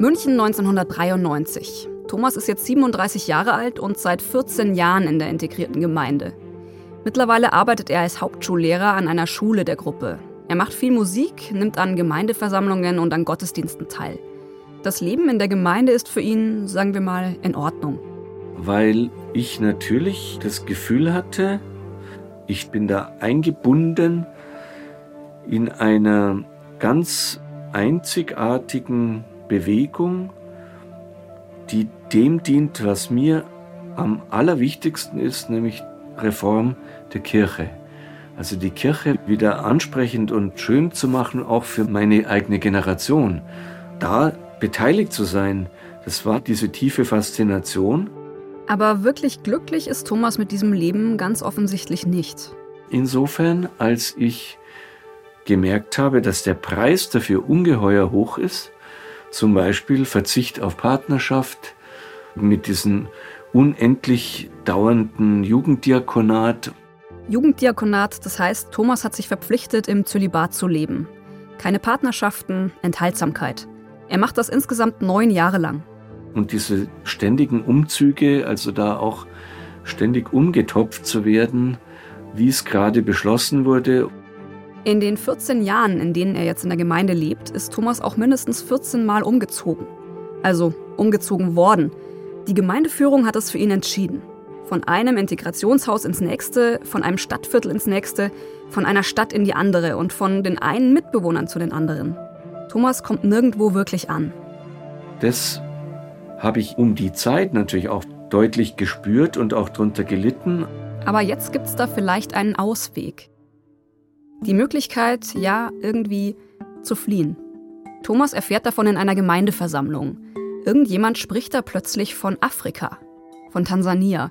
München 1993. Thomas ist jetzt 37 Jahre alt und seit 14 Jahren in der integrierten Gemeinde. Mittlerweile arbeitet er als Hauptschullehrer an einer Schule der Gruppe. Er macht viel Musik, nimmt an Gemeindeversammlungen und an Gottesdiensten teil. Das Leben in der Gemeinde ist für ihn, sagen wir mal, in Ordnung. Weil ich natürlich das Gefühl hatte, ich bin da eingebunden in einer ganz einzigartigen Bewegung, die dem dient, was mir am allerwichtigsten ist, nämlich Reform der Kirche. Also die Kirche wieder ansprechend und schön zu machen, auch für meine eigene Generation. Da beteiligt zu sein, das war diese tiefe Faszination. Aber wirklich glücklich ist Thomas mit diesem Leben ganz offensichtlich nicht. Insofern, als ich gemerkt habe, dass der Preis dafür ungeheuer hoch ist, zum Beispiel Verzicht auf Partnerschaft mit diesem unendlich dauernden Jugenddiakonat. Jugenddiakonat, das heißt, Thomas hat sich verpflichtet, im Zölibat zu leben. Keine Partnerschaften, Enthaltsamkeit. Er macht das insgesamt neun Jahre lang. Und diese ständigen Umzüge, also da auch ständig umgetopft zu werden, wie es gerade beschlossen wurde. In den 14 Jahren, in denen er jetzt in der Gemeinde lebt, ist Thomas auch mindestens 14 Mal umgezogen. Also umgezogen worden. Die Gemeindeführung hat es für ihn entschieden. Von einem Integrationshaus ins nächste, von einem Stadtviertel ins nächste, von einer Stadt in die andere und von den einen Mitbewohnern zu den anderen. Thomas kommt nirgendwo wirklich an. Das habe ich um die Zeit natürlich auch deutlich gespürt und auch darunter gelitten. Aber jetzt gibt es da vielleicht einen Ausweg. Die Möglichkeit, ja, irgendwie zu fliehen. Thomas erfährt davon in einer Gemeindeversammlung. Irgendjemand spricht da plötzlich von Afrika, von Tansania.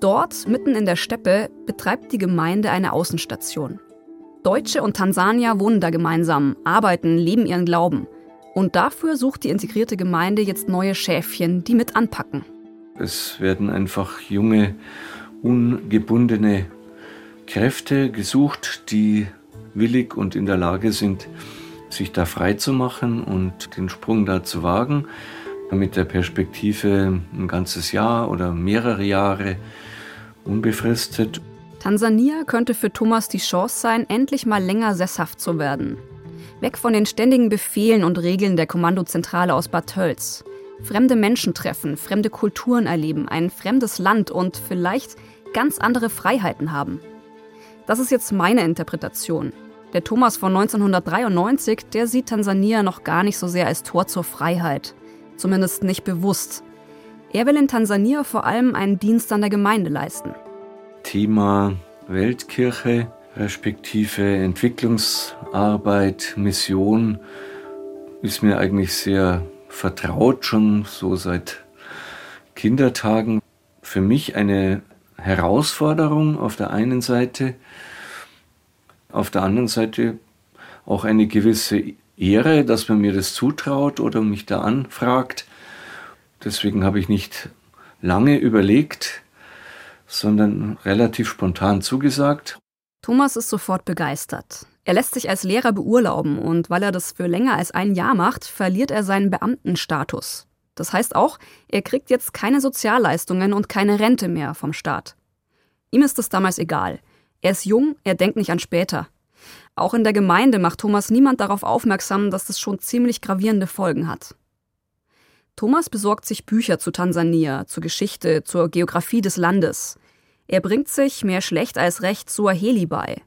Dort, mitten in der Steppe, betreibt die Gemeinde eine Außenstation. Deutsche und Tansanier wohnen da gemeinsam, arbeiten, leben ihren Glauben. Und dafür sucht die integrierte Gemeinde jetzt neue Schäfchen, die mit anpacken. Es werden einfach junge, ungebundene Kräfte gesucht, die willig und in der Lage sind, sich da frei zu machen und den Sprung da zu wagen, mit der Perspektive ein ganzes Jahr oder mehrere Jahre unbefristet. Tansania könnte für Thomas die Chance sein, endlich mal länger sesshaft zu werden. Weg von den ständigen Befehlen und Regeln der Kommandozentrale aus Bad Tölz. Fremde Menschen treffen, fremde Kulturen erleben, ein fremdes Land und vielleicht ganz andere Freiheiten haben. Das ist jetzt meine Interpretation. Der Thomas von 1993, der sieht Tansania noch gar nicht so sehr als Tor zur Freiheit. Zumindest nicht bewusst. Er will in Tansania vor allem einen Dienst an der Gemeinde leisten. Thema Weltkirche, respektive Entwicklungsarbeit, Mission ist mir eigentlich sehr vertraut, schon so seit Kindertagen. Für mich eine Herausforderung auf der einen Seite, auf der anderen Seite auch eine gewisse Ehre, dass man mir das zutraut oder mich da anfragt. Deswegen habe ich nicht lange überlegt, sondern relativ spontan zugesagt. Thomas ist sofort begeistert. Er lässt sich als Lehrer beurlauben und weil er das für länger als ein Jahr macht, verliert er seinen Beamtenstatus. Das heißt auch, er kriegt jetzt keine Sozialleistungen und keine Rente mehr vom Staat. Ihm ist das damals egal. Er ist jung, er denkt nicht an später. Auch in der Gemeinde macht Thomas niemand darauf aufmerksam, dass das schon ziemlich gravierende Folgen hat. Thomas besorgt sich Bücher zu Tansania, zur Geschichte, zur Geografie des Landes. Er bringt sich, mehr schlecht als recht, Suaheli bei.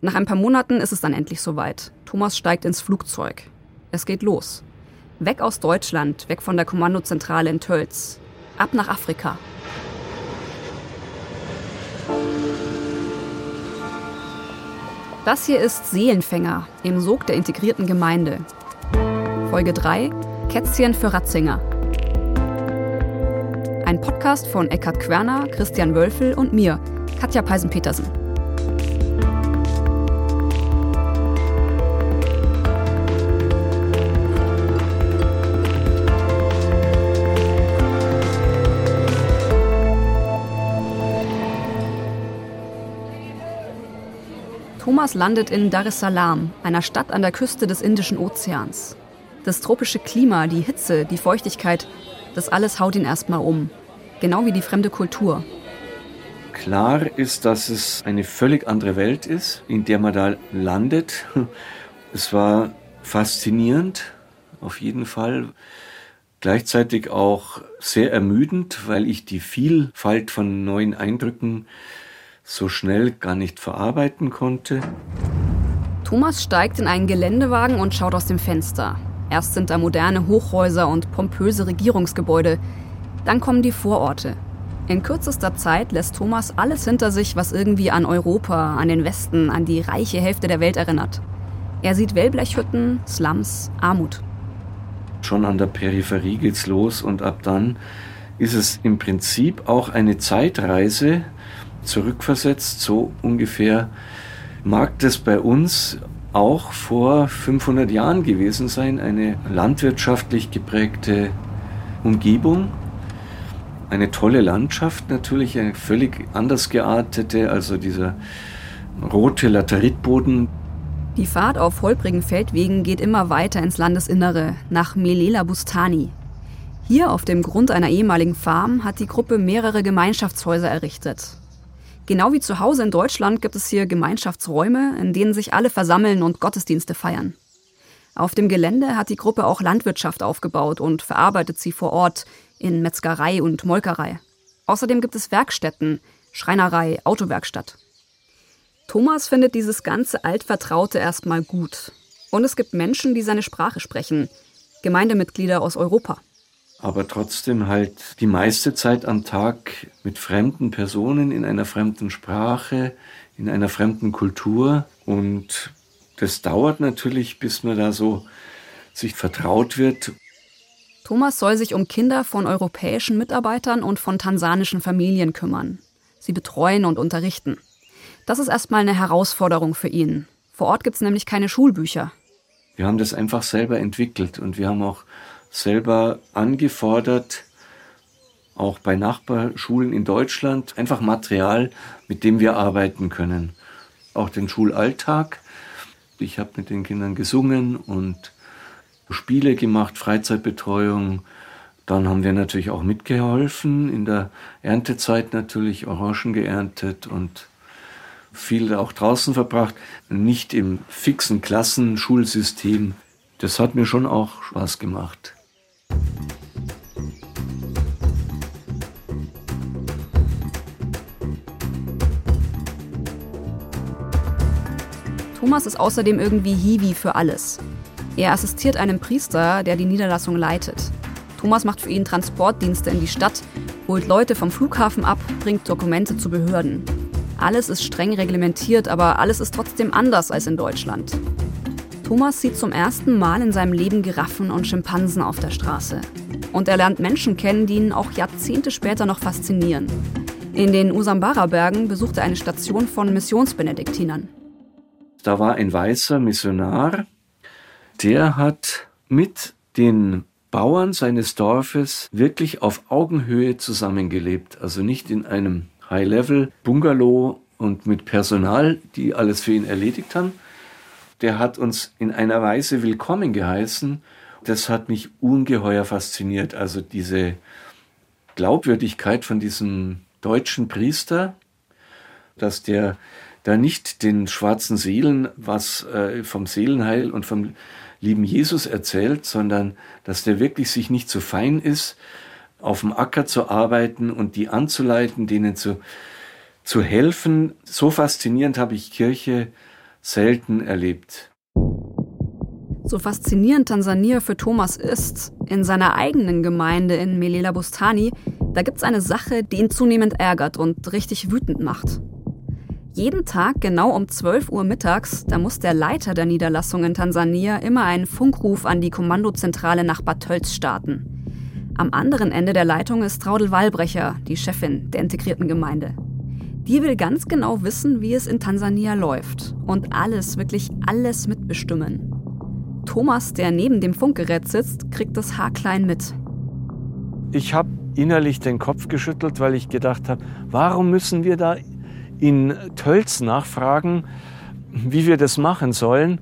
Nach ein paar Monaten ist es dann endlich soweit. Thomas steigt ins Flugzeug. Es geht los. Weg aus Deutschland, weg von der Kommandozentrale in Tölz. Ab nach Afrika. Das hier ist Seelenfänger im Sog der integrierten Gemeinde. Folge 3 Kätzchen für Ratzinger. Ein Podcast von Eckhard Querner, Christian Wölfel und mir, Katja Peisen-Petersen. Thomas landet in Dar es Salaam, einer Stadt an der Küste des Indischen Ozeans. Das tropische Klima, die Hitze, die Feuchtigkeit, das alles haut ihn erstmal um. Genau wie die fremde Kultur. Klar ist, dass es eine völlig andere Welt ist, in der man da landet. Es war faszinierend, auf jeden Fall. Gleichzeitig auch sehr ermüdend, weil ich die Vielfalt von neuen Eindrücken so schnell gar nicht verarbeiten konnte. Thomas steigt in einen Geländewagen und schaut aus dem Fenster. Erst sind da moderne Hochhäuser und pompöse Regierungsgebäude. Dann kommen die Vororte. In kürzester Zeit lässt Thomas alles hinter sich, was irgendwie an Europa, an den Westen, an die reiche Hälfte der Welt erinnert. Er sieht Wellblechhütten, Slums, Armut. Schon an der Peripherie geht's los und ab dann ist es im Prinzip auch eine Zeitreise zurückversetzt, so ungefähr mag das bei uns auch vor 500 Jahren gewesen sein, eine landwirtschaftlich geprägte Umgebung, eine tolle Landschaft natürlich, eine völlig anders geartete, also dieser rote Lateritboden. Die Fahrt auf holprigen Feldwegen geht immer weiter ins Landesinnere, nach Melela Bustani. Hier auf dem Grund einer ehemaligen Farm hat die Gruppe mehrere Gemeinschaftshäuser errichtet. Genau wie zu Hause in Deutschland gibt es hier Gemeinschaftsräume, in denen sich alle versammeln und Gottesdienste feiern. Auf dem Gelände hat die Gruppe auch Landwirtschaft aufgebaut und verarbeitet sie vor Ort in Metzgerei und Molkerei. Außerdem gibt es Werkstätten, Schreinerei, Autowerkstatt. Thomas findet dieses ganze Altvertraute erstmal gut. Und es gibt Menschen, die seine Sprache sprechen, Gemeindemitglieder aus Europa aber trotzdem halt die meiste Zeit am Tag mit fremden Personen in einer fremden Sprache, in einer fremden Kultur. Und das dauert natürlich, bis man da so sich vertraut wird. Thomas soll sich um Kinder von europäischen Mitarbeitern und von tansanischen Familien kümmern. Sie betreuen und unterrichten. Das ist erstmal eine Herausforderung für ihn. Vor Ort gibt es nämlich keine Schulbücher. Wir haben das einfach selber entwickelt und wir haben auch selber angefordert, auch bei Nachbarschulen in Deutschland, einfach Material, mit dem wir arbeiten können. Auch den Schulalltag. Ich habe mit den Kindern gesungen und Spiele gemacht, Freizeitbetreuung. Dann haben wir natürlich auch mitgeholfen, in der Erntezeit natürlich Orangen geerntet und viel auch draußen verbracht, nicht im fixen Klassenschulsystem. Das hat mir schon auch Spaß gemacht. Thomas ist außerdem irgendwie Hiwi für alles. Er assistiert einem Priester, der die Niederlassung leitet. Thomas macht für ihn Transportdienste in die Stadt, holt Leute vom Flughafen ab, bringt Dokumente zu Behörden. Alles ist streng reglementiert, aber alles ist trotzdem anders als in Deutschland. Thomas sieht zum ersten Mal in seinem Leben Giraffen und Schimpansen auf der Straße. Und er lernt Menschen kennen, die ihn auch Jahrzehnte später noch faszinieren. In den Usambara-Bergen besucht er eine Station von Missionsbenediktinern. Da war ein weißer Missionar, der hat mit den Bauern seines Dorfes wirklich auf Augenhöhe zusammengelebt. Also nicht in einem High-Level-Bungalow und mit Personal, die alles für ihn erledigt haben. Der hat uns in einer Weise willkommen geheißen. Das hat mich ungeheuer fasziniert. Also diese Glaubwürdigkeit von diesem deutschen Priester, dass der da nicht den schwarzen Seelen was äh, vom Seelenheil und vom lieben Jesus erzählt, sondern dass der wirklich sich nicht zu fein ist, auf dem Acker zu arbeiten und die anzuleiten, denen zu, zu helfen. So faszinierend habe ich Kirche selten erlebt. So faszinierend Tansania für Thomas ist, in seiner eigenen Gemeinde in Melela Bustani, da gibt es eine Sache, die ihn zunehmend ärgert und richtig wütend macht. Jeden Tag genau um 12 Uhr mittags, da muss der Leiter der Niederlassung in Tansania immer einen Funkruf an die Kommandozentrale nach Bad Tölz starten. Am anderen Ende der Leitung ist Traudel Wallbrecher, die Chefin der integrierten Gemeinde. Die will ganz genau wissen, wie es in Tansania läuft und alles, wirklich alles mitbestimmen. Thomas, der neben dem Funkgerät sitzt, kriegt das haarklein mit. Ich habe innerlich den Kopf geschüttelt, weil ich gedacht habe, warum müssen wir da in Tölz nachfragen, wie wir das machen sollen,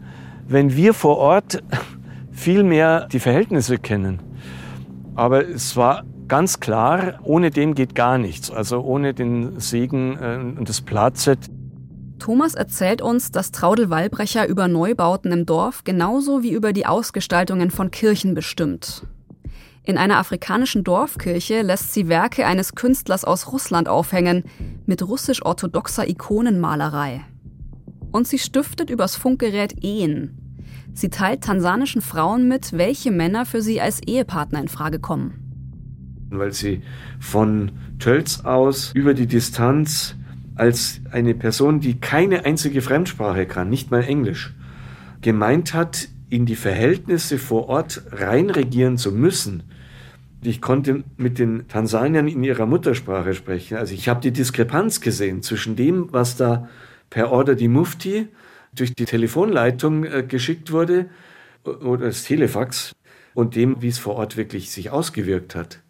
wenn wir vor Ort viel mehr die Verhältnisse kennen. Aber es war ganz klar, ohne den geht gar nichts. Also ohne den Segen äh, und das Platzet. Thomas erzählt uns, dass Traudel Wallbrecher über Neubauten im Dorf genauso wie über die Ausgestaltungen von Kirchen bestimmt. In einer afrikanischen Dorfkirche lässt sie Werke eines Künstlers aus Russland aufhängen, mit russisch-orthodoxer Ikonenmalerei. Und sie stiftet übers Funkgerät Ehen. Sie teilt tansanischen Frauen mit, welche Männer für sie als Ehepartner in Frage kommen. Weil sie von Tölz aus über die Distanz als eine Person, die keine einzige Fremdsprache kann, nicht mal Englisch, gemeint hat, in die Verhältnisse vor Ort reinregieren zu müssen. Ich konnte mit den Tansaniern in ihrer Muttersprache sprechen. Also ich habe die Diskrepanz gesehen zwischen dem, was da per Order die Mufti durch die Telefonleitung äh, geschickt wurde oder das Telefax und dem, wie es vor Ort wirklich sich ausgewirkt hat.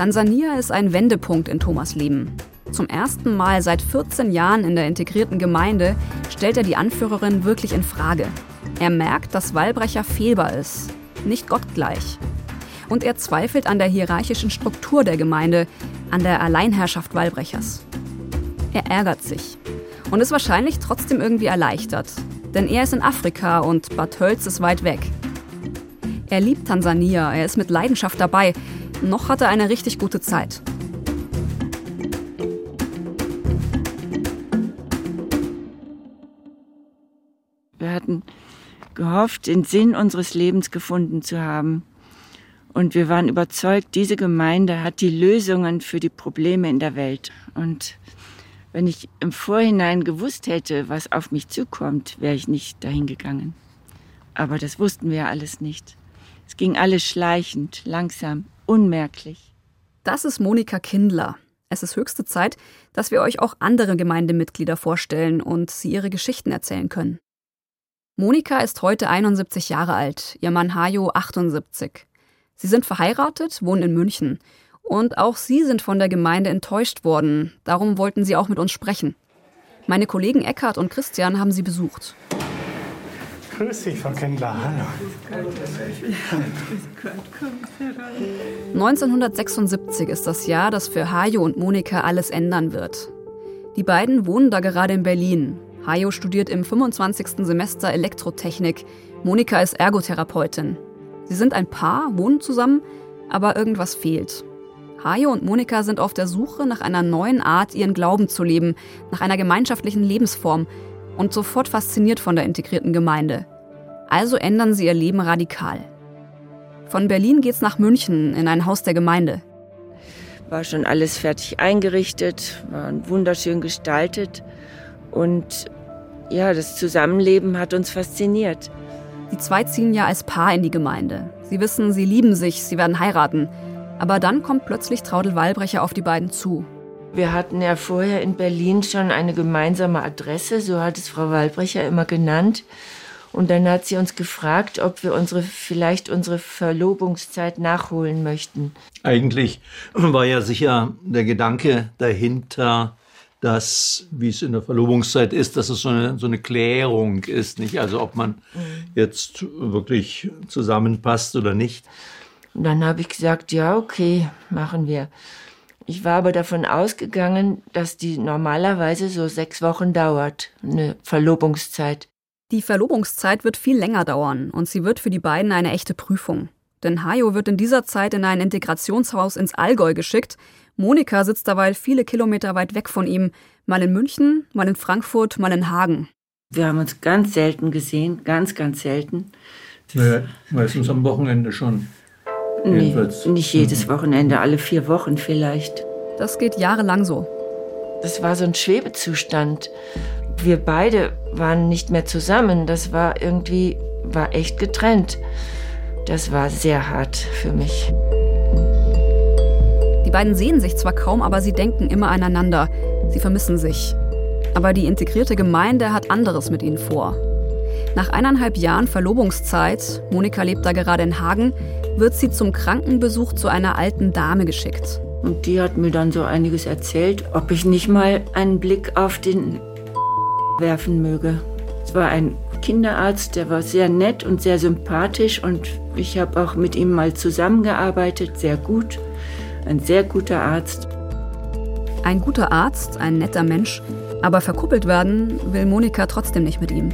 Tansania ist ein Wendepunkt in Thomas Leben. Zum ersten Mal seit 14 Jahren in der integrierten Gemeinde stellt er die Anführerin wirklich in Frage. Er merkt, dass Wallbrecher fehlbar ist, nicht gottgleich. Und er zweifelt an der hierarchischen Struktur der Gemeinde, an der Alleinherrschaft Wallbrechers. Er ärgert sich und ist wahrscheinlich trotzdem irgendwie erleichtert, denn er ist in Afrika und Bad Tölz ist weit weg. Er liebt Tansania, er ist mit Leidenschaft dabei. Noch hat er eine richtig gute Zeit. Wir hatten gehofft, den Sinn unseres Lebens gefunden zu haben. Und wir waren überzeugt, diese Gemeinde hat die Lösungen für die Probleme in der Welt. Und wenn ich im Vorhinein gewusst hätte, was auf mich zukommt, wäre ich nicht dahin gegangen. Aber das wussten wir alles nicht. Es ging alles schleichend, langsam, unmerklich. Das ist Monika Kindler. Es ist höchste Zeit, dass wir euch auch andere Gemeindemitglieder vorstellen und sie ihre Geschichten erzählen können. Monika ist heute 71 Jahre alt, ihr Mann Hajo 78. Sie sind verheiratet, wohnen in München und auch sie sind von der Gemeinde enttäuscht worden. Darum wollten sie auch mit uns sprechen. Meine Kollegen Eckhard und Christian haben sie besucht. Grüß dich, Frau Kendler. Hallo. 1976 ist das Jahr, das für Hajo und Monika alles ändern wird. Die beiden wohnen da gerade in Berlin. Hajo studiert im 25. Semester Elektrotechnik. Monika ist Ergotherapeutin. Sie sind ein Paar, wohnen zusammen, aber irgendwas fehlt. Hajo und Monika sind auf der Suche nach einer neuen Art, ihren Glauben zu leben, nach einer gemeinschaftlichen Lebensform und sofort fasziniert von der integrierten Gemeinde. Also ändern sie ihr Leben radikal. Von Berlin geht's nach München in ein Haus der Gemeinde. War schon alles fertig eingerichtet, war wunderschön gestaltet und ja, das Zusammenleben hat uns fasziniert. Die zwei ziehen ja als Paar in die Gemeinde. Sie wissen, sie lieben sich, sie werden heiraten. Aber dann kommt plötzlich Traudel Wallbrecher auf die beiden zu. Wir hatten ja vorher in Berlin schon eine gemeinsame Adresse, so hat es Frau Wallbrecher immer genannt. Und dann hat sie uns gefragt, ob wir unsere, vielleicht unsere Verlobungszeit nachholen möchten. Eigentlich war ja sicher der Gedanke dahinter, dass, wie es in der Verlobungszeit ist, dass es so eine, so eine Klärung ist, nicht? Also ob man mhm. jetzt wirklich zusammenpasst oder nicht. Und dann habe ich gesagt, ja, okay, machen wir. Ich war aber davon ausgegangen, dass die normalerweise so sechs Wochen dauert, eine Verlobungszeit. Die Verlobungszeit wird viel länger dauern und sie wird für die beiden eine echte Prüfung. Denn Hajo wird in dieser Zeit in ein Integrationshaus ins Allgäu geschickt. Monika sitzt dabei viele Kilometer weit weg von ihm, mal in München, mal in Frankfurt, mal in Hagen. Wir haben uns ganz selten gesehen, ganz, ganz selten. Naja, meistens am Wochenende schon. Nee, nicht jedes. Wochenende, alle vier Wochen vielleicht. Das geht jahrelang so. Das war so ein Schwebezustand. Wir beide waren nicht mehr zusammen. Das war irgendwie, war echt getrennt. Das war sehr hart für mich. Die beiden sehen sich zwar kaum, aber sie denken immer aneinander. Sie vermissen sich. Aber die integrierte Gemeinde hat anderes mit ihnen vor. Nach eineinhalb Jahren Verlobungszeit, Monika lebt da gerade in Hagen, wird sie zum Krankenbesuch zu einer alten Dame geschickt. Und die hat mir dann so einiges erzählt, ob ich nicht mal einen Blick auf den werfen möge. Es war ein Kinderarzt, der war sehr nett und sehr sympathisch und ich habe auch mit ihm mal zusammengearbeitet, sehr gut. Ein sehr guter Arzt. Ein guter Arzt, ein netter Mensch, aber verkuppelt werden will Monika trotzdem nicht mit ihm.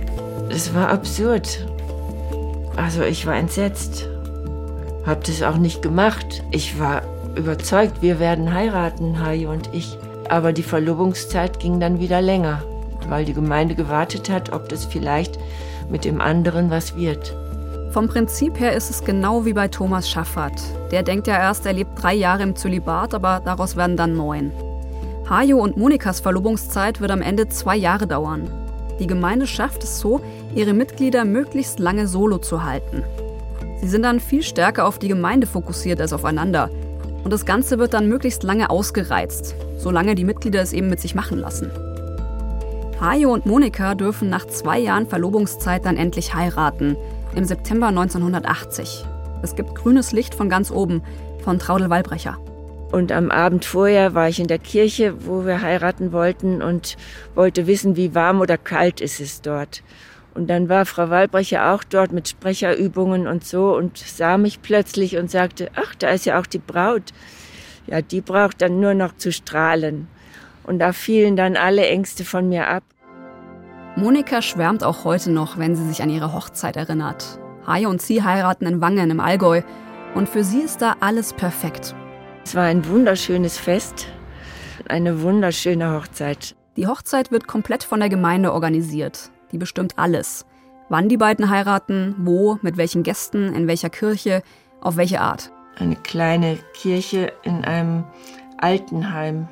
Es war absurd. Also ich war entsetzt. Hab das auch nicht gemacht. Ich war überzeugt, wir werden heiraten, Hajo und ich. Aber die Verlobungszeit ging dann wieder länger, weil die Gemeinde gewartet hat, ob das vielleicht mit dem anderen was wird. Vom Prinzip her ist es genau wie bei Thomas Schaffert. Der denkt ja erst, er lebt drei Jahre im Zölibat, aber daraus werden dann neun. Hajo und Monikas Verlobungszeit wird am Ende zwei Jahre dauern. Die Gemeinde schafft es so, ihre Mitglieder möglichst lange solo zu halten. Sie sind dann viel stärker auf die Gemeinde fokussiert als aufeinander. Und das Ganze wird dann möglichst lange ausgereizt, solange die Mitglieder es eben mit sich machen lassen. Hajo und Monika dürfen nach zwei Jahren Verlobungszeit dann endlich heiraten, im September 1980. Es gibt grünes Licht von ganz oben, von Traudel Wallbrecher. Und am Abend vorher war ich in der Kirche, wo wir heiraten wollten und wollte wissen, wie warm oder kalt ist es dort. Und dann war Frau Wallbrecher auch dort mit Sprecherübungen und so und sah mich plötzlich und sagte, ach, da ist ja auch die Braut. Ja, die braucht dann nur noch zu strahlen. Und da fielen dann alle Ängste von mir ab. Monika schwärmt auch heute noch, wenn sie sich an ihre Hochzeit erinnert. Haie und sie heiraten in Wangen im Allgäu. Und für sie ist da alles perfekt. Es war ein wunderschönes Fest, eine wunderschöne Hochzeit. Die Hochzeit wird komplett von der Gemeinde organisiert. Die bestimmt alles. Wann die beiden heiraten, wo, mit welchen Gästen, in welcher Kirche, auf welche Art. Eine kleine Kirche in einem Altenheim.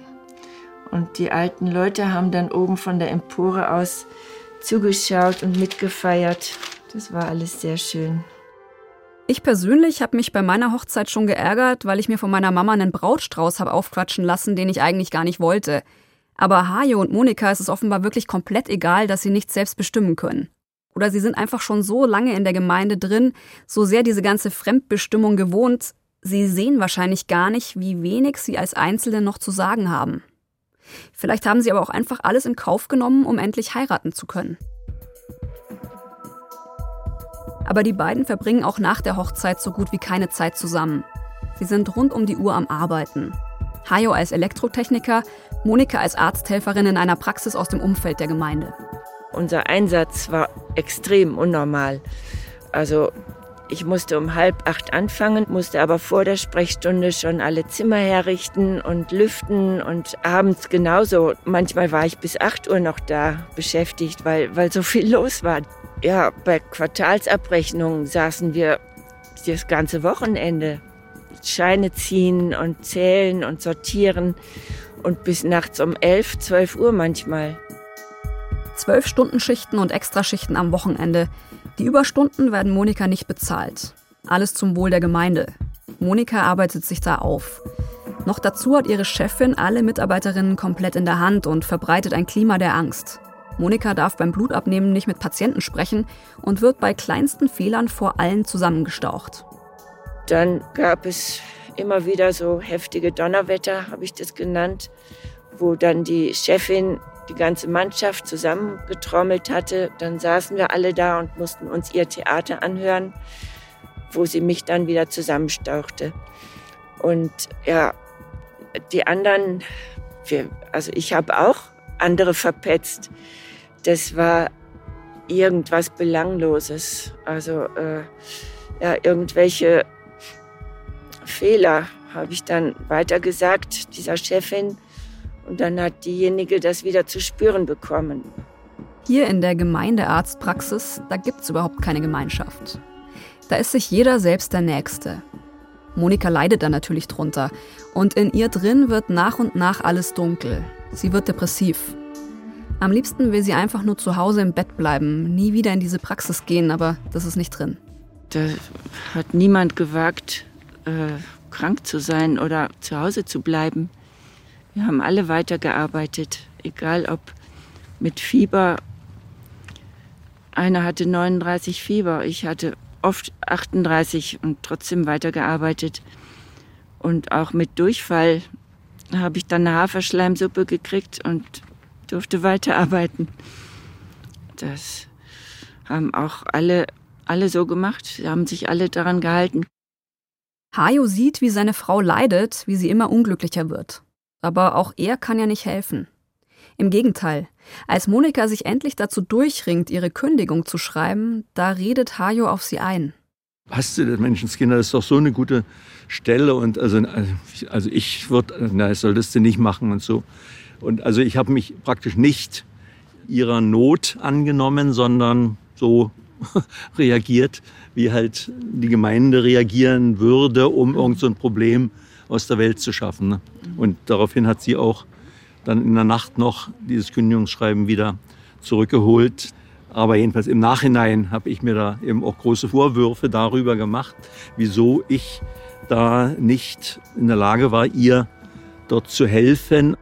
Und die alten Leute haben dann oben von der Empore aus zugeschaut und mitgefeiert. Das war alles sehr schön. Ich persönlich habe mich bei meiner Hochzeit schon geärgert, weil ich mir von meiner Mama einen Brautstrauß habe aufquatschen lassen, den ich eigentlich gar nicht wollte. Aber Hajo und Monika ist es offenbar wirklich komplett egal, dass sie nichts selbst bestimmen können. Oder sie sind einfach schon so lange in der Gemeinde drin, so sehr diese ganze Fremdbestimmung gewohnt, sie sehen wahrscheinlich gar nicht, wie wenig sie als Einzelne noch zu sagen haben. Vielleicht haben sie aber auch einfach alles in Kauf genommen, um endlich heiraten zu können. Aber die beiden verbringen auch nach der Hochzeit so gut wie keine Zeit zusammen. Sie sind rund um die Uhr am Arbeiten. Hayo als Elektrotechniker, Monika als Arzthelferin in einer Praxis aus dem Umfeld der Gemeinde. Unser Einsatz war extrem unnormal. Also ich musste um halb acht anfangen, musste aber vor der Sprechstunde schon alle Zimmer herrichten und lüften und abends genauso. Manchmal war ich bis acht Uhr noch da beschäftigt, weil, weil so viel los war. Ja, bei Quartalsabrechnungen saßen wir das ganze Wochenende. Scheine ziehen und zählen und sortieren und bis nachts um elf, zwölf Uhr manchmal. Zwölf Stunden Schichten und Extraschichten am Wochenende. Die Überstunden werden Monika nicht bezahlt. Alles zum Wohl der Gemeinde. Monika arbeitet sich da auf. Noch dazu hat ihre Chefin alle Mitarbeiterinnen komplett in der Hand und verbreitet ein Klima der Angst. Monika darf beim Blutabnehmen nicht mit Patienten sprechen und wird bei kleinsten Fehlern vor allen zusammengestaucht. Dann gab es immer wieder so heftige Donnerwetter, habe ich das genannt, wo dann die Chefin die ganze Mannschaft zusammengetrommelt hatte. Dann saßen wir alle da und mussten uns ihr Theater anhören, wo sie mich dann wieder zusammenstauchte. Und ja, die anderen, wir, also ich habe auch andere verpetzt. Das war irgendwas Belangloses. Also äh, ja, irgendwelche Fehler habe ich dann weitergesagt dieser Chefin. Und dann hat diejenige das wieder zu spüren bekommen. Hier in der Gemeindearztpraxis, da gibt es überhaupt keine Gemeinschaft. Da ist sich jeder selbst der Nächste. Monika leidet da natürlich drunter. Und in ihr drin wird nach und nach alles dunkel. Sie wird depressiv. Am liebsten will sie einfach nur zu Hause im Bett bleiben, nie wieder in diese Praxis gehen, aber das ist nicht drin. Da hat niemand gewagt, äh, krank zu sein oder zu Hause zu bleiben. Wir haben alle weitergearbeitet, egal ob mit Fieber. Einer hatte 39 Fieber, ich hatte oft 38 und trotzdem weitergearbeitet. Und auch mit Durchfall habe ich dann eine Haferschleimsuppe gekriegt und durfte weiterarbeiten. Das haben auch alle, alle so gemacht, Sie haben sich alle daran gehalten. Hajo sieht, wie seine Frau leidet, wie sie immer unglücklicher wird. Aber auch er kann ja nicht helfen. Im Gegenteil, als Monika sich endlich dazu durchringt, ihre Kündigung zu schreiben, da redet Hajo auf sie ein. Hast du das Menschenskinder, das ist doch so eine gute Stelle und also, also ich würde, na, das solltest du nicht machen und so. Und also ich habe mich praktisch nicht ihrer Not angenommen, sondern so reagiert, wie halt die Gemeinde reagieren würde, um irgend so Problem aus der Welt zu schaffen. Ne? Und daraufhin hat sie auch dann in der Nacht noch dieses Kündigungsschreiben wieder zurückgeholt. Aber jedenfalls im Nachhinein habe ich mir da eben auch große Vorwürfe darüber gemacht, wieso ich da nicht in der Lage war, ihr dort zu helfen.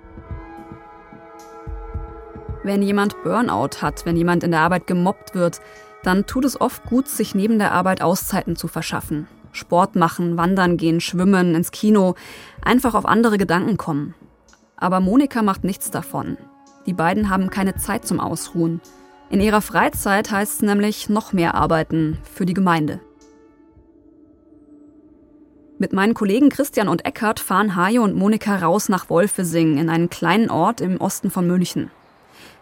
Wenn jemand Burnout hat, wenn jemand in der Arbeit gemobbt wird, dann tut es oft gut, sich neben der Arbeit Auszeiten zu verschaffen. Sport machen, wandern gehen, schwimmen, ins Kino, einfach auf andere Gedanken kommen. Aber Monika macht nichts davon. Die beiden haben keine Zeit zum Ausruhen. In ihrer Freizeit heißt es nämlich noch mehr arbeiten für die Gemeinde. Mit meinen Kollegen Christian und Eckhard fahren Hajo und Monika raus nach Wolfesing in einen kleinen Ort im Osten von München.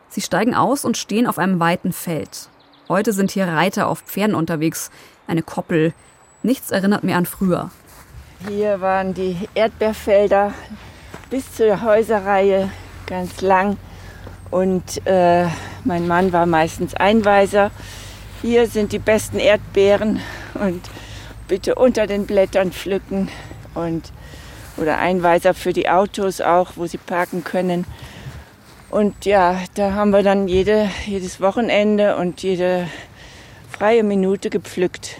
Sie steigen aus und stehen auf einem weiten Feld. Heute sind hier Reiter auf Pferden unterwegs, eine Koppel. Nichts erinnert mir an früher. Hier waren die Erdbeerfelder bis zur Häuserreihe ganz lang. Und äh, mein Mann war meistens Einweiser. Hier sind die besten Erdbeeren und bitte unter den Blättern pflücken und oder Einweiser für die Autos auch, wo sie parken können. Und ja, da haben wir dann jede, jedes Wochenende und jede freie Minute gepflückt.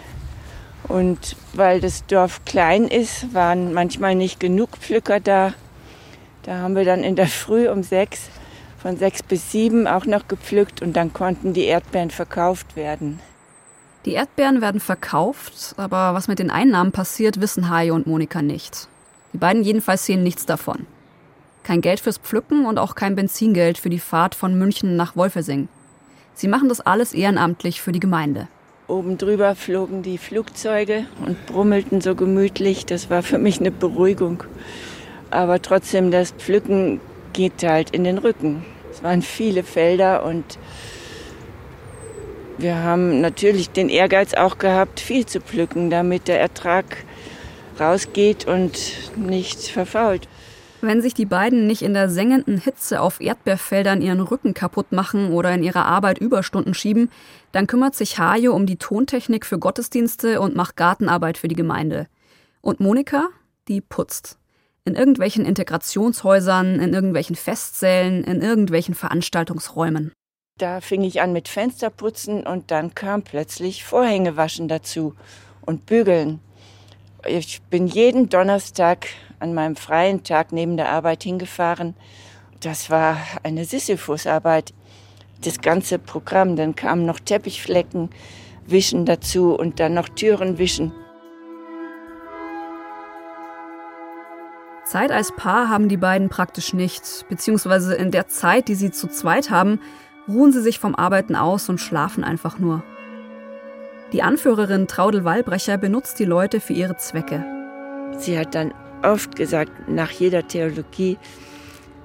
Und weil das Dorf klein ist, waren manchmal nicht genug Pflücker da. Da haben wir dann in der Früh um sechs, von sechs bis sieben auch noch gepflückt und dann konnten die Erdbeeren verkauft werden. Die Erdbeeren werden verkauft, aber was mit den Einnahmen passiert, wissen Haie und Monika nicht. Die beiden jedenfalls sehen nichts davon. Kein Geld fürs Pflücken und auch kein Benzingeld für die Fahrt von München nach Wolfesing. Sie machen das alles ehrenamtlich für die Gemeinde. Oben drüber flogen die Flugzeuge und brummelten so gemütlich. Das war für mich eine Beruhigung. Aber trotzdem, das Pflücken geht halt in den Rücken. Es waren viele Felder und wir haben natürlich den Ehrgeiz auch gehabt, viel zu pflücken, damit der Ertrag rausgeht und nicht verfault. Wenn sich die beiden nicht in der sengenden Hitze auf Erdbeerfeldern ihren Rücken kaputt machen oder in ihrer Arbeit Überstunden schieben, dann kümmert sich Hajo um die Tontechnik für Gottesdienste und macht Gartenarbeit für die Gemeinde. Und Monika, die putzt. In irgendwelchen Integrationshäusern, in irgendwelchen Festsälen, in irgendwelchen Veranstaltungsräumen. Da fing ich an mit Fensterputzen und dann kam plötzlich Vorhängewaschen dazu und Bügeln. Ich bin jeden Donnerstag an meinem freien Tag neben der Arbeit hingefahren. Das war eine Sisyphusarbeit. Das ganze Programm, dann kamen noch Teppichflecken, Wischen dazu und dann noch Türen wischen. Zeit als Paar haben die beiden praktisch nicht, beziehungsweise in der Zeit, die sie zu zweit haben, ruhen sie sich vom Arbeiten aus und schlafen einfach nur. Die Anführerin Traudel Wallbrecher benutzt die Leute für ihre Zwecke. Sie hat dann oft gesagt, nach jeder Theologie,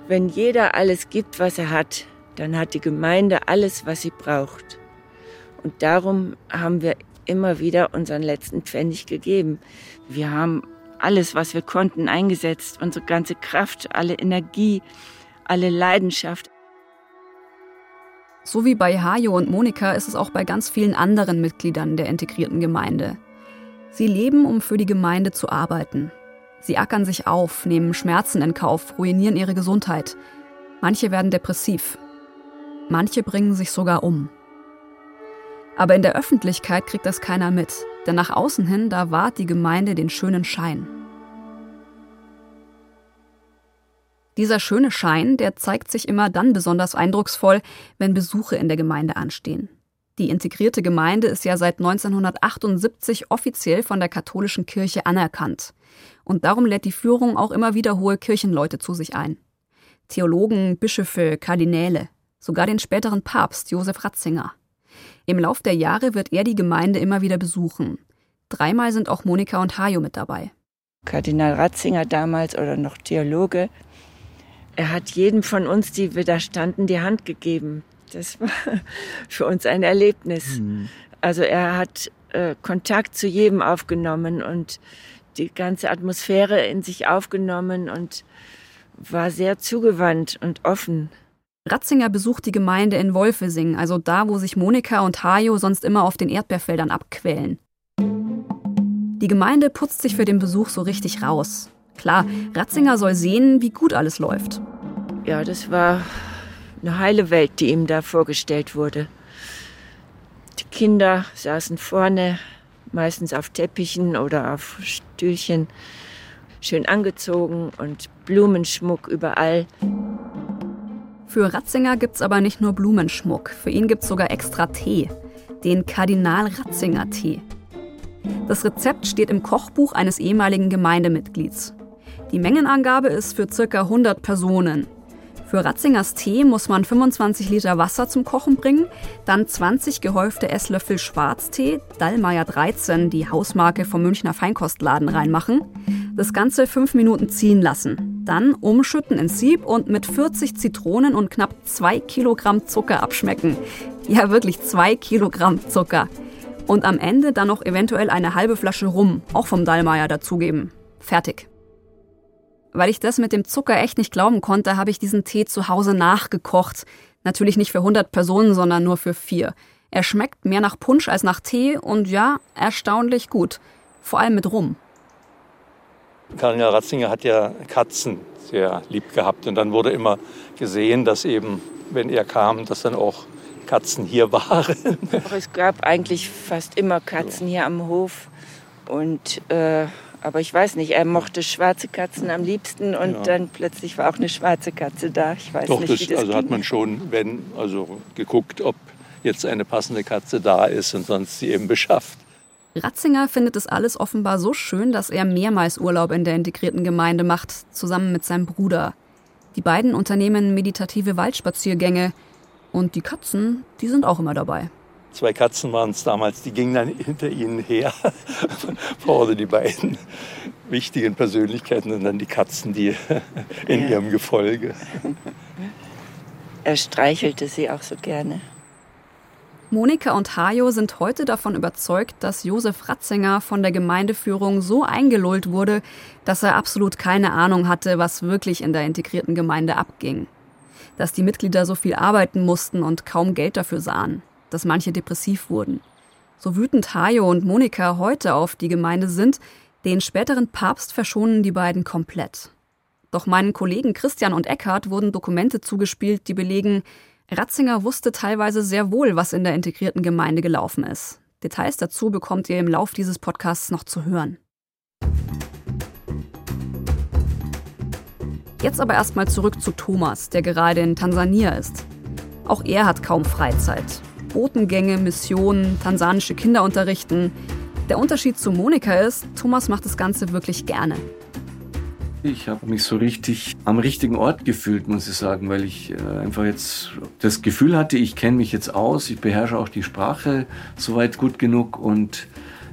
wenn jeder alles gibt, was er hat, dann hat die Gemeinde alles, was sie braucht. Und darum haben wir immer wieder unseren letzten Pfennig gegeben. Wir haben alles, was wir konnten, eingesetzt, unsere ganze Kraft, alle Energie, alle Leidenschaft. So wie bei Hajo und Monika ist es auch bei ganz vielen anderen Mitgliedern der integrierten Gemeinde. Sie leben, um für die Gemeinde zu arbeiten, Sie ackern sich auf, nehmen Schmerzen in Kauf, ruinieren ihre Gesundheit. Manche werden depressiv. Manche bringen sich sogar um. Aber in der Öffentlichkeit kriegt das keiner mit, denn nach außen hin, da wahrt die Gemeinde den schönen Schein. Dieser schöne Schein, der zeigt sich immer dann besonders eindrucksvoll, wenn Besuche in der Gemeinde anstehen. Die integrierte Gemeinde ist ja seit 1978 offiziell von der katholischen Kirche anerkannt. Und darum lädt die Führung auch immer wieder hohe Kirchenleute zu sich ein. Theologen, Bischöfe, Kardinäle, sogar den späteren Papst Josef Ratzinger. Im Lauf der Jahre wird er die Gemeinde immer wieder besuchen. Dreimal sind auch Monika und Hajo mit dabei. Kardinal Ratzinger damals oder noch Theologe, er hat jedem von uns, die wir da standen, die Hand gegeben. Das war für uns ein Erlebnis. Mhm. Also er hat äh, Kontakt zu jedem aufgenommen und die ganze Atmosphäre in sich aufgenommen und war sehr zugewandt und offen. Ratzinger besucht die Gemeinde in Wolfesing, also da, wo sich Monika und Hajo sonst immer auf den Erdbeerfeldern abquälen. Die Gemeinde putzt sich für den Besuch so richtig raus. Klar, Ratzinger soll sehen, wie gut alles läuft. Ja, das war eine heile Welt, die ihm da vorgestellt wurde. Die Kinder saßen vorne, meistens auf Teppichen oder auf Stühlchen, schön angezogen und Blumenschmuck überall. Für Ratzinger gibt's aber nicht nur Blumenschmuck, für ihn gibt's sogar extra Tee, den Kardinal Ratzinger Tee. Das Rezept steht im Kochbuch eines ehemaligen Gemeindemitglieds. Die Mengenangabe ist für ca. 100 Personen. Für Ratzingers Tee muss man 25 Liter Wasser zum Kochen bringen, dann 20 gehäufte Esslöffel Schwarztee, Dallmayr 13, die Hausmarke vom Münchner Feinkostladen, reinmachen. Das Ganze 5 Minuten ziehen lassen. Dann umschütten ins Sieb und mit 40 Zitronen und knapp 2 Kilogramm Zucker abschmecken. Ja, wirklich 2 Kilogramm Zucker. Und am Ende dann noch eventuell eine halbe Flasche Rum, auch vom Dallmayr, dazugeben. Fertig. Weil ich das mit dem Zucker echt nicht glauben konnte, habe ich diesen Tee zu Hause nachgekocht. Natürlich nicht für 100 Personen, sondern nur für vier. Er schmeckt mehr nach Punsch als nach Tee und ja, erstaunlich gut. Vor allem mit Rum. Kardinal Ratzinger hat ja Katzen sehr lieb gehabt und dann wurde immer gesehen, dass eben, wenn er kam, dass dann auch Katzen hier waren. Es gab eigentlich fast immer Katzen hier am Hof und äh, aber ich weiß nicht, er mochte schwarze Katzen am liebsten und ja. dann plötzlich war auch eine schwarze Katze da. Ich weiß Doch, nicht, das, wie das also ging. hat man schon, wenn, also geguckt, ob jetzt eine passende Katze da ist und sonst sie eben beschafft. Ratzinger findet es alles offenbar so schön, dass er mehrmals Urlaub in der integrierten Gemeinde macht, zusammen mit seinem Bruder. Die beiden unternehmen meditative Waldspaziergänge und die Katzen, die sind auch immer dabei. Zwei Katzen waren es damals, die gingen dann hinter ihnen her. Vorne die beiden wichtigen Persönlichkeiten und dann die Katzen, die in ja. ihrem Gefolge. Er streichelte sie auch so gerne. Monika und Hajo sind heute davon überzeugt, dass Josef Ratzinger von der Gemeindeführung so eingelullt wurde, dass er absolut keine Ahnung hatte, was wirklich in der integrierten Gemeinde abging. Dass die Mitglieder so viel arbeiten mussten und kaum Geld dafür sahen dass manche depressiv wurden. So wütend Hajo und Monika heute auf die Gemeinde sind, den späteren Papst verschonen die beiden komplett. Doch meinen Kollegen Christian und Eckhard wurden Dokumente zugespielt, die belegen, Ratzinger wusste teilweise sehr wohl, was in der integrierten Gemeinde gelaufen ist. Details dazu bekommt ihr im Lauf dieses Podcasts noch zu hören. Jetzt aber erstmal zurück zu Thomas, der gerade in Tansania ist. Auch er hat kaum Freizeit. Botengänge, Missionen, tansanische Kinder unterrichten. Der Unterschied zu Monika ist, Thomas macht das Ganze wirklich gerne. Ich habe mich so richtig am richtigen Ort gefühlt, muss ich sagen, weil ich äh, einfach jetzt das Gefühl hatte, ich kenne mich jetzt aus, ich beherrsche auch die Sprache soweit gut genug und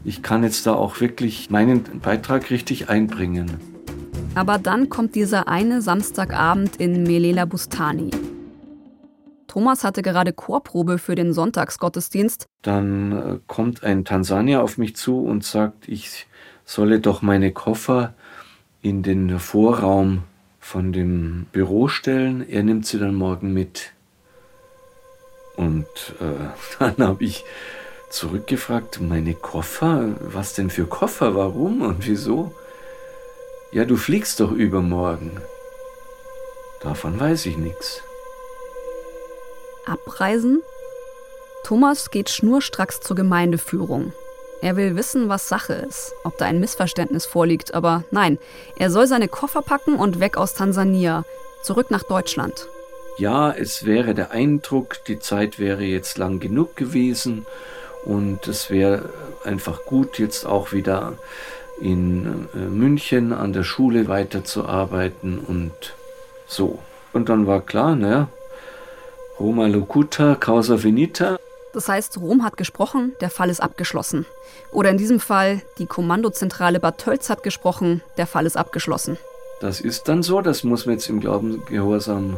ich kann jetzt da auch wirklich meinen Beitrag richtig einbringen. Aber dann kommt dieser eine Samstagabend in Melela Bustani. Thomas hatte gerade Chorprobe für den Sonntagsgottesdienst. Dann äh, kommt ein Tansanier auf mich zu und sagt, ich solle doch meine Koffer in den Vorraum von dem Büro stellen. Er nimmt sie dann morgen mit. Und äh, dann habe ich zurückgefragt, meine Koffer? Was denn für Koffer? Warum und wieso? Ja, du fliegst doch übermorgen. Davon weiß ich nichts. Abreisen? Thomas geht schnurstracks zur Gemeindeführung. Er will wissen, was Sache ist, ob da ein Missverständnis vorliegt, aber nein, er soll seine Koffer packen und weg aus Tansania, zurück nach Deutschland. Ja, es wäre der Eindruck, die Zeit wäre jetzt lang genug gewesen und es wäre einfach gut, jetzt auch wieder in äh, München an der Schule weiterzuarbeiten und so. Und dann war klar, naja, Roma locuta, causa finita. Das heißt, Rom hat gesprochen, der Fall ist abgeschlossen. Oder in diesem Fall, die Kommandozentrale Bad Tölz hat gesprochen, der Fall ist abgeschlossen. Das ist dann so, das muss man jetzt im Glaubengehorsam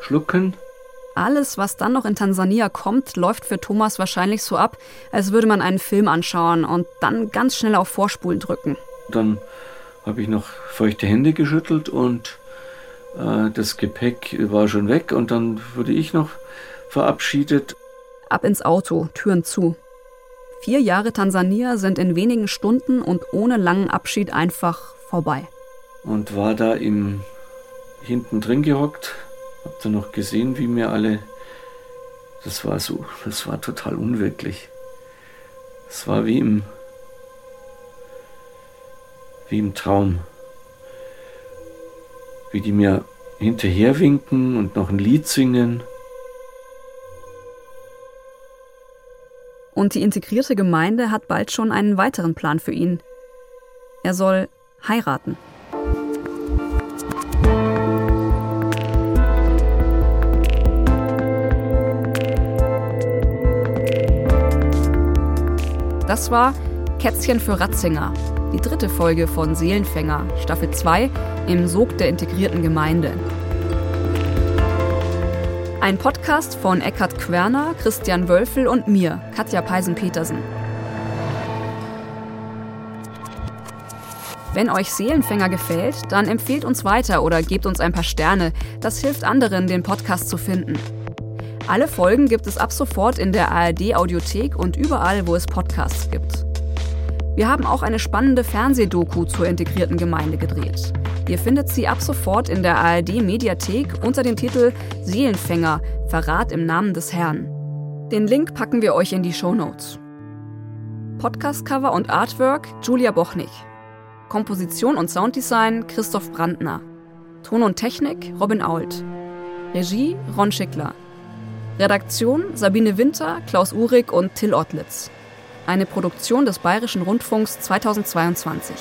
schlucken. Alles, was dann noch in Tansania kommt, läuft für Thomas wahrscheinlich so ab, als würde man einen Film anschauen und dann ganz schnell auf Vorspulen drücken. Dann habe ich noch feuchte Hände geschüttelt und das Gepäck war schon weg und dann wurde ich noch verabschiedet. Ab ins Auto, Türen zu. Vier Jahre Tansania sind in wenigen Stunden und ohne langen Abschied einfach vorbei. Und war da im hinten drin gehockt, hab dann noch gesehen, wie mir alle. Das war so, das war total unwirklich. Es war wie im wie im Traum. Wie die mir hinterher winken und noch ein Lied singen. Und die integrierte Gemeinde hat bald schon einen weiteren Plan für ihn. Er soll heiraten. Das war Kätzchen für Ratzinger, die dritte Folge von Seelenfänger, Staffel 2, im Sog der integrierten Gemeinde. Ein Podcast von Eckhard Querner, Christian Wölfel und mir, Katja Peisen-Petersen. Wenn euch Seelenfänger gefällt, dann empfehlt uns weiter oder gebt uns ein paar Sterne. Das hilft anderen, den Podcast zu finden. Alle Folgen gibt es ab sofort in der ARD Audiothek und überall, wo es Podcasts gibt. Wir haben auch eine spannende Fernsehdoku zur integrierten Gemeinde gedreht. Ihr findet sie ab sofort in der ARD Mediathek unter dem Titel Seelenfänger Verrat im Namen des Herrn. Den Link packen wir euch in die Show Notes. Podcastcover und Artwork Julia Bochnig. Komposition und Sounddesign Christoph Brandner. Ton und Technik Robin Ault. Regie Ron Schickler. Redaktion Sabine Winter, Klaus Uhrig und Till Ottlitz. Eine Produktion des Bayerischen Rundfunks 2022.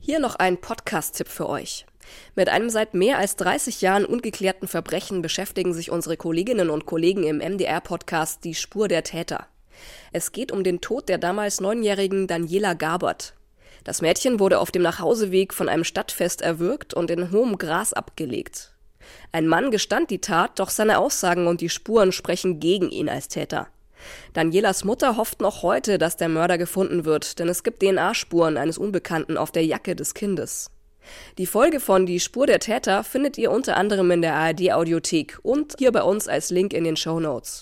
Hier noch ein Podcast-Tipp für euch. Mit einem seit mehr als 30 Jahren ungeklärten Verbrechen beschäftigen sich unsere Kolleginnen und Kollegen im MDR-Podcast Die Spur der Täter. Es geht um den Tod der damals neunjährigen Daniela Gabert. Das Mädchen wurde auf dem Nachhauseweg von einem Stadtfest erwürgt und in hohem Gras abgelegt. Ein Mann gestand die Tat, doch seine Aussagen und die Spuren sprechen gegen ihn als Täter. Danielas Mutter hofft noch heute, dass der Mörder gefunden wird, denn es gibt DNA-Spuren eines Unbekannten auf der Jacke des Kindes. Die Folge von Die Spur der Täter findet ihr unter anderem in der ARD Audiothek und hier bei uns als Link in den Show Notes.